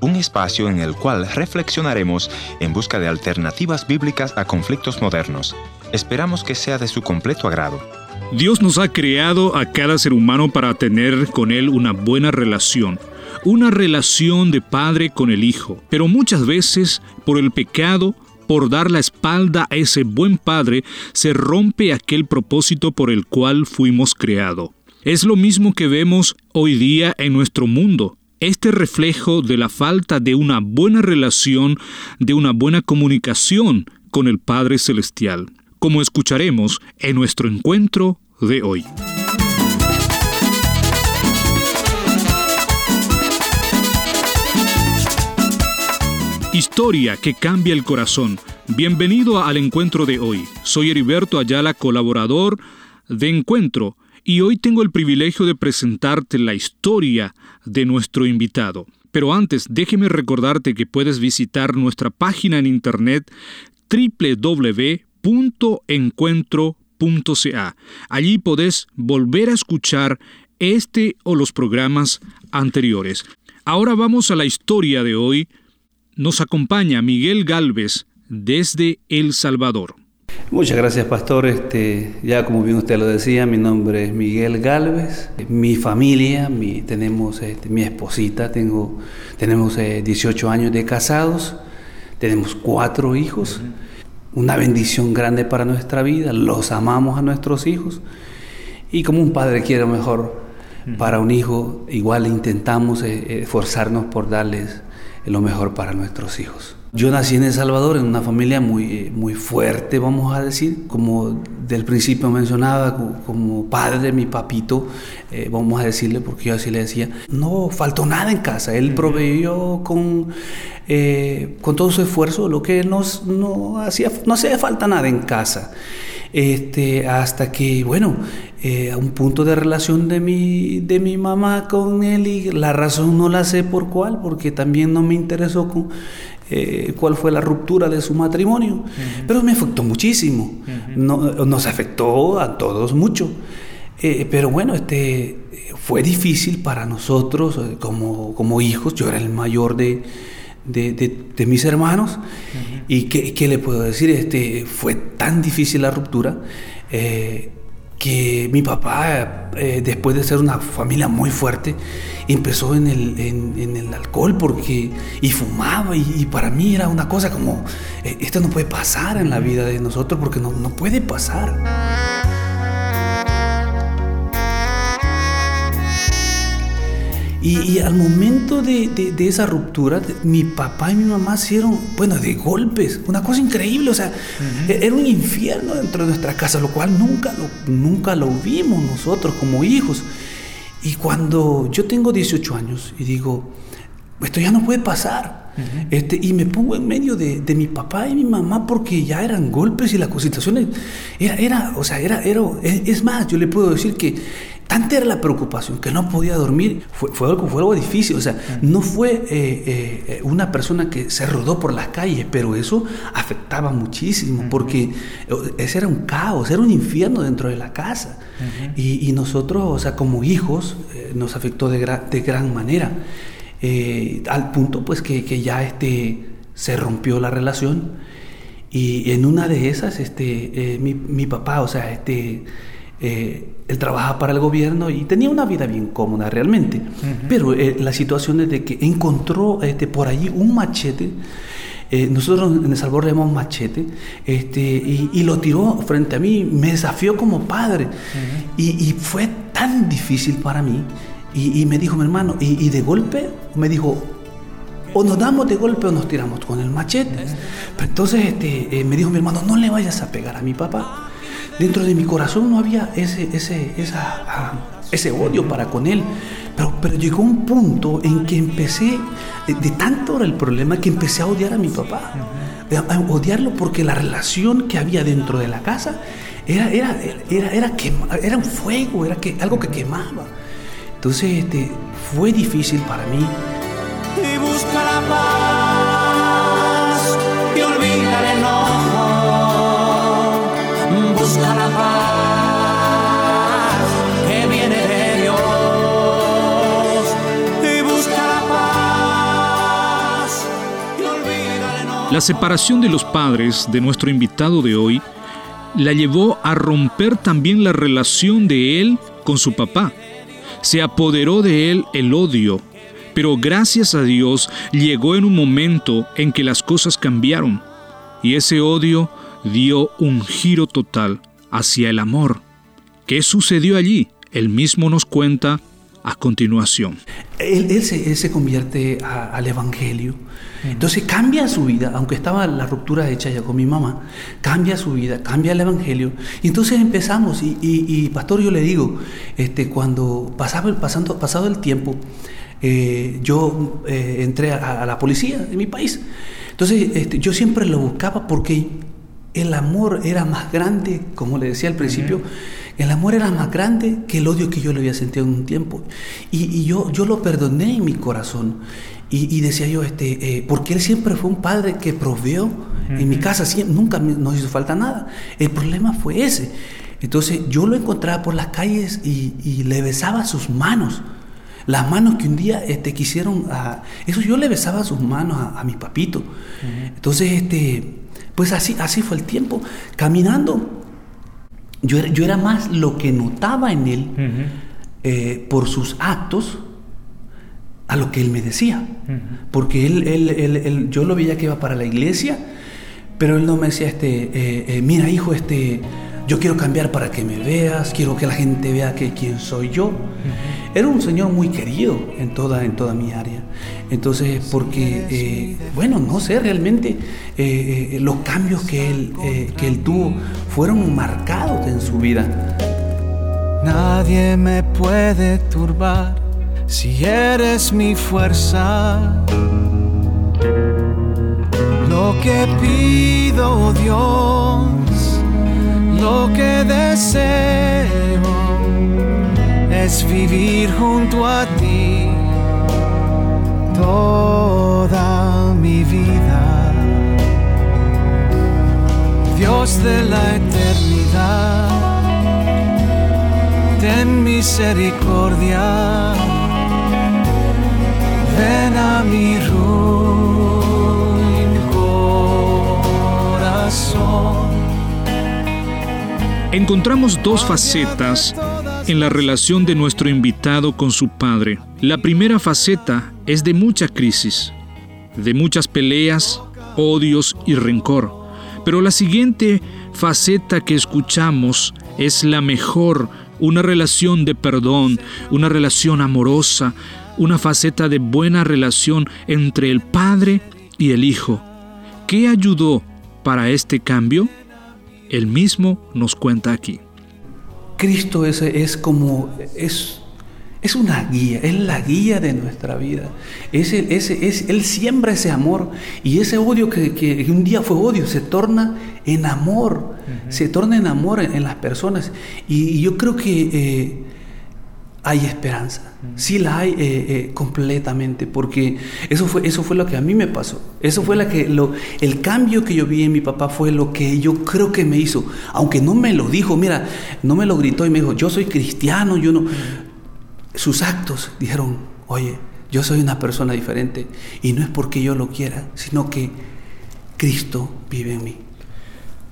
Un espacio en el cual reflexionaremos en busca de alternativas bíblicas a conflictos modernos. Esperamos que sea de su completo agrado. Dios nos ha creado a cada ser humano para tener con Él una buena relación, una relación de padre con el hijo, pero muchas veces por el pecado, por dar la espalda a ese buen padre, se rompe aquel propósito por el cual fuimos creados. Es lo mismo que vemos hoy día en nuestro mundo. Este reflejo de la falta de una buena relación, de una buena comunicación con el Padre Celestial, como escucharemos en nuestro encuentro de hoy. Historia que cambia el corazón. Bienvenido al encuentro de hoy. Soy Heriberto Ayala, colaborador de Encuentro y hoy tengo el privilegio de presentarte la historia de nuestro invitado. Pero antes, déjeme recordarte que puedes visitar nuestra página en internet www.encuentro.ca. Allí podés volver a escuchar este o los programas anteriores. Ahora vamos a la historia de hoy. Nos acompaña Miguel Galvez desde El Salvador. Muchas gracias, pastor. Este, ya como bien usted lo decía, mi nombre es Miguel Galvez. Mi familia, mi, tenemos este, mi esposita, tengo, tenemos 18 eh, años de casados, tenemos cuatro hijos. Una bendición grande para nuestra vida, los amamos a nuestros hijos. Y como un padre quiere mejor para un hijo, igual intentamos eh, esforzarnos por darles lo mejor para nuestros hijos. Yo nací en El Salvador en una familia muy, muy fuerte, vamos a decir, como del principio mencionaba, como padre, mi papito, eh, vamos a decirle, porque yo así le decía, no faltó nada en casa, él proveyó con, eh, con todo su esfuerzo lo que nos, no, hacía, no hacía falta nada en casa. Este, hasta que, bueno, eh, a un punto de relación de mi, de mi mamá con él y la razón no la sé por cuál, porque también no me interesó con, eh, cuál fue la ruptura de su matrimonio, pero me afectó muchísimo, nos afectó a todos mucho. Eh, pero bueno, este, fue difícil para nosotros eh, como, como hijos, yo era el mayor de, de, de, mis hermanos, y ¿qué, ¿qué, le puedo decir? Este, fue tan difícil la ruptura que mi papá, eh, después de ser una familia muy fuerte, empezó en el, en, el alcohol porque, y fumaba y, para mí era una cosa como, eh, esto no puede pasar en la vida de nosotros porque no, no puede pasar. Y, al momento de, esa ruptura, mi papá y mi mamá hicieron, bueno, de golpes, una cosa increíble, o sea, e, era un infierno dentro de nuestra casa, lo cual nunca lo, nunca lo vimos nosotros como hijos. Y cuando yo tengo 18 años y digo, esto ya no puede pasar, este, y me pongo en medio de, mi papá y mi mamá porque ya eran golpes y la situación era, era o sea, era, era, es más, yo le puedo decir que Tanta era la preocupación que no podía dormir, fue, fue, algo, fue algo difícil, o sea, no fue eh, eh, una persona que se rodó por las calles, pero eso afectaba muchísimo, porque eh, ese era un caos, era un infierno dentro de la casa. y, nosotros, o sea, como hijos, nos afectó de, de gran manera, al punto pues que, que, ya este, se rompió la relación, y en una de esas, este, mi, mi papá, o sea, este eh, él trabajaba para el gobierno y tenía una vida bien cómoda realmente. Pero eh, la situación es de que encontró este, por allí un machete. Eh, nosotros en El Salvador le llamamos machete, este, y, lo tiró frente a mí, me desafió como padre. y, y, fue tan difícil para mí. Y, y me dijo mi hermano, y, de golpe me dijo, o nos damos de golpe o nos tiramos con el machete. entonces este, me dijo mi hermano, no le vayas a pegar a mi papá dentro de mi corazón no había ese, ese, esa, ah, ese odio para con él. Pero, pero llegó un punto en que empecé, de, tanto era el problema, que empecé a odiar a mi papá. A, odiarlo porque la relación que había dentro de la casa era, era, era, era, era un fuego, era que, algo que quemaba. Entonces este, fue difícil para mí. Y busca la paz la paz que viene de Dios. Y busca la paz y. La separación de los padres de nuestro invitado de hoy la llevó a romper también la relación de él con su papá. Se apoderó de él el odio, pero gracias a Dios llegó en un momento en que las cosas cambiaron y ese odio dio un giro total hacia el amor. ¿Qué sucedió allí? Él mismo nos cuenta a continuación. Él, se, convierte al Evangelio. Entonces cambia su vida, aunque estaba la ruptura hecha ya con mi mamá, cambia su vida, cambia el Evangelio. Y entonces empezamos, y, pastor, yo le digo, este, cuando pasaba el, pasando, pasado el tiempo, eh, yo eh, entré a, la policía de mi país. Entonces este, yo siempre lo buscaba porque el amor era más grande, como le decía al principio, el amor era más grande que el odio que yo le había sentido en un tiempo. Y, yo, yo lo perdoné en mi corazón. Y, decía yo, este, eh, porque él siempre fue un padre que proveó en mi casa, nunca nos hizo falta nada. El problema fue ese. Entonces yo lo encontraba por las calles y, le besaba sus manos. Las manos que un día este, quisieron, a, eso yo le besaba sus manos a, mi papito. Entonces, este, pues así, así fue el tiempo. Caminando, yo era, yo era más lo que notaba en él eh, por sus actos a lo que él me decía. Porque él, él, él, yo lo veía que iba para la iglesia, pero él no me decía, este, eh, eh, mira hijo, este, yo quiero cambiar para que me veas, quiero que la gente vea que quién soy yo. Era un señor muy querido en toda, en toda mi área. Entonces, porque, bueno, no sé, realmente los cambios que él, que él tuvo fueron marcados en su vida. Nadie me puede turbar si eres mi fuerza. Lo que pido, Dios, lo que deseo es vivir junto a ti toda mi vida. Dios de la eternidad, ten misericordia, ven a mi ruin Encontramos dos facetas en la relación de nuestro invitado con su padre. La primera faceta es de mucha crisis, de muchas peleas, odios y rencor. Pero la siguiente faceta que escuchamos es la mejor, una relación de perdón, una relación amorosa, una faceta de buena relación entre el Padre y el Hijo. ¿Qué ayudó para este cambio? Él mismo nos cuenta aquí. Cristo es, es como, es es una guía, es la guía de nuestra vida. Es es, él siembra ese amor y ese odio que, un día fue odio se torna en amor, se torna en amor en, las personas. Y, yo creo que eh, hay esperanza, sí la hay eh, eh, completamente, porque eso fue, eso fue lo que a mí me pasó. Eso fue la que, lo, el cambio que yo vi en mi papá fue lo que yo creo que me hizo, aunque no me lo dijo, mira, no me lo gritó y me dijo, yo soy cristiano, yo no sus actos dijeron, oye, yo soy una persona diferente y no es porque yo lo quiera, sino que Cristo vive en mí.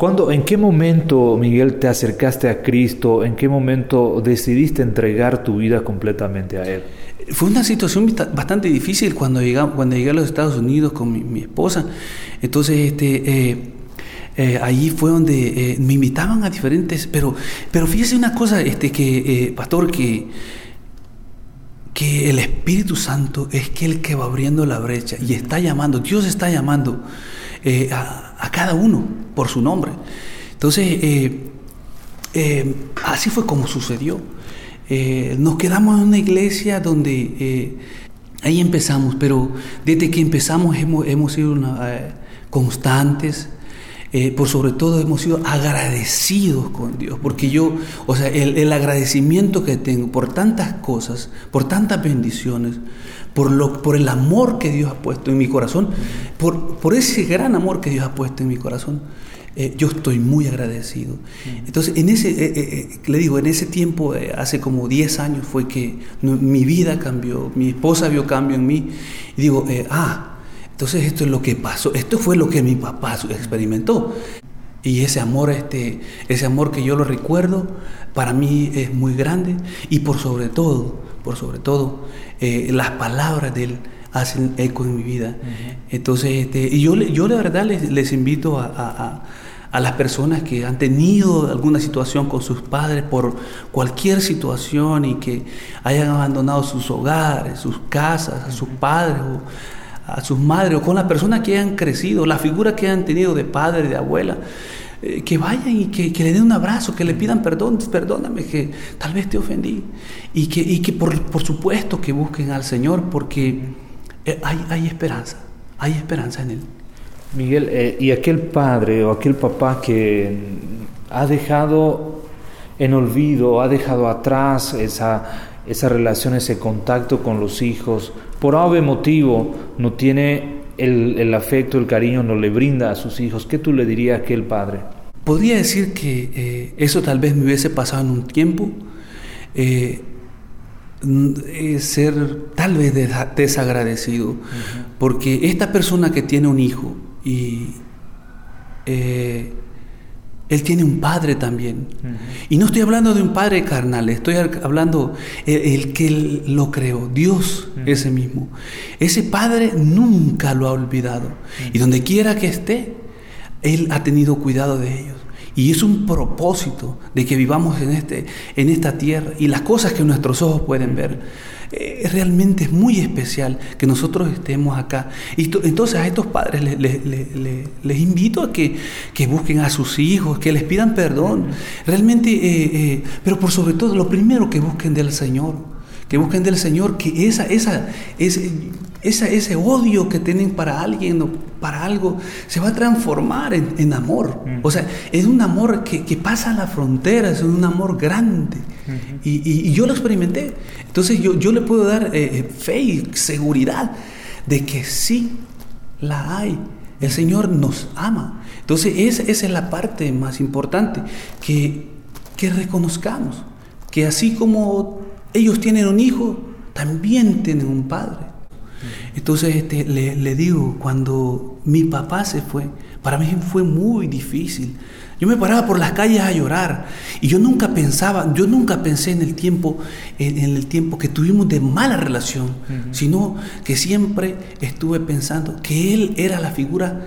¿Cuándo, ¿En qué momento, Miguel, te acercaste a Cristo? ¿En qué momento decidiste entregar tu vida completamente a Él? Fue una situación bastante difícil cuando, llegamos, cuando llegué a los Estados Unidos con mi, esposa. Entonces, este, eh, eh, allí fue donde eh, me invitaban a diferentes, pero, pero fíjese una cosa, este, que, pastor, que que el Espíritu Santo es que el que va abriendo la brecha y está llamando, Dios está llamando eh, a, cada uno por su nombre. Entonces, eh, eh, así fue como sucedió. nos quedamos en una iglesia donde ahí empezamos, pero desde que empezamos hemos, sido constantes, eh, por sobre todo hemos sido agradecidos con Dios, porque yo, o sea, el, agradecimiento que tengo por tantas cosas, por tantas bendiciones, por, lo, por el amor que Dios ha puesto en mi corazón, por, por ese gran amor que Dios ha puesto en mi corazón, eh, yo estoy muy agradecido. Entonces, en ese, eh, le digo, en ese tiempo, hace como 10 años, fue que mi vida cambió, mi esposa vio cambio en mí, y digo, ah, Entonces esto es lo que pasó, esto fue lo que mi papá experimentó. Y ese amor, este, ese amor que yo lo recuerdo, para mí es muy grande. Y por sobre todo, por sobre todo, eh, las palabras de él hacen eco en mi vida. Entonces, este, y yo, yo de verdad les, les invito a, a, las personas que han tenido alguna situación con sus padres por cualquier situación y que hayan abandonado sus hogares, sus casas, a sus padres o a sus madres o con las personas que han crecido, la figura que han tenido de padre, de abuela, eh, que vayan y que, le den un abrazo, que le pidan perdón, perdóname que tal vez te ofendí. Y que, y que por, por supuesto que busquen al Señor porque eh, hay, hay esperanza, hay esperanza en Él. Miguel, eh, ¿y aquel padre o aquel papá que ha dejado en olvido, ha dejado atrás esa, esa relación, ese contacto con los hijos, por ave motivo no tiene el, afecto, el cariño, no le brinda a sus hijos, ¿qué tú le dirías a aquel padre? Podría decir que eh, eso tal vez me hubiese pasado en un tiempo, eh, eh, ser tal vez desagradecido, porque esta persona que tiene un hijo y él tiene un padre también. Y no estoy hablando de un padre carnal, estoy hablando el, que lo creó, Dios ese mismo. Ese padre nunca lo ha olvidado. Y donde quiera que esté, Él ha tenido cuidado de ellos. Y es un propósito de que vivamos en, este, en esta tierra y las cosas que nuestros ojos pueden ver. Eh, realmente es muy especial que nosotros estemos acá. Y entonces a estos padres les, invito a que, busquen a sus hijos, que les pidan perdón. Realmente, eh, eh, pero por sobre todo, lo primero que busquen del Señor que busquen del Señor que esa, esa, ese, ese odio que tienen para alguien o para algo se va a transformar en, amor. Mm. O sea, es un amor que, pasa la frontera, es un amor grande. y, yo lo experimenté. Entonces yo, yo le puedo dar eh, eh, fe y seguridad de que sí la hay. El Señor nos ama. Entonces esa, esa es la parte más importante, que, que reconozcamos que así como ellos tienen un hijo, también tienen un padre. Entonces este, le, digo, cuando mi papá se fue, para mí fue muy difícil. Yo me paraba por las calles a llorar y yo nunca pensaba, yo nunca pensé en el tiempo, en, el tiempo que tuvimos de mala relación, sino que siempre estuve pensando que él era la figura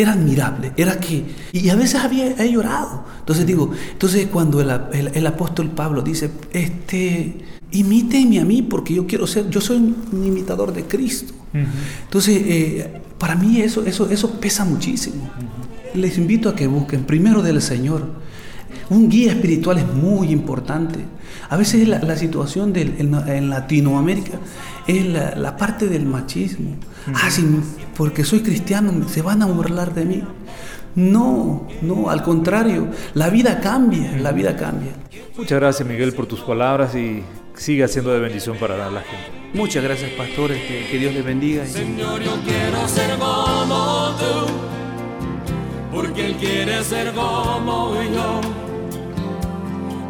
era admirable, era que, y a veces había he llorado. Entonces digo, entonces cuando el, apóstol Pablo dice, este, imíteme a mí porque yo quiero ser, yo soy un imitador de Cristo. Entonces, eh, para mí eso, eso, eso pesa muchísimo. Les invito a que busquen primero del Señor. Un guía espiritual es muy importante. A veces la, situación en, Latinoamérica es la, parte del machismo. Ah, sí, porque soy cristiano, se van a burlar de mí. No, no, al contrario, la vida cambia, la vida cambia. Muchas gracias Miguel por tus palabras y siga siendo de bendición para la gente. Muchas gracias pastores, que, que Dios les bendiga. Señor, yo quiero ser como tú, porque Él quiere ser como yo.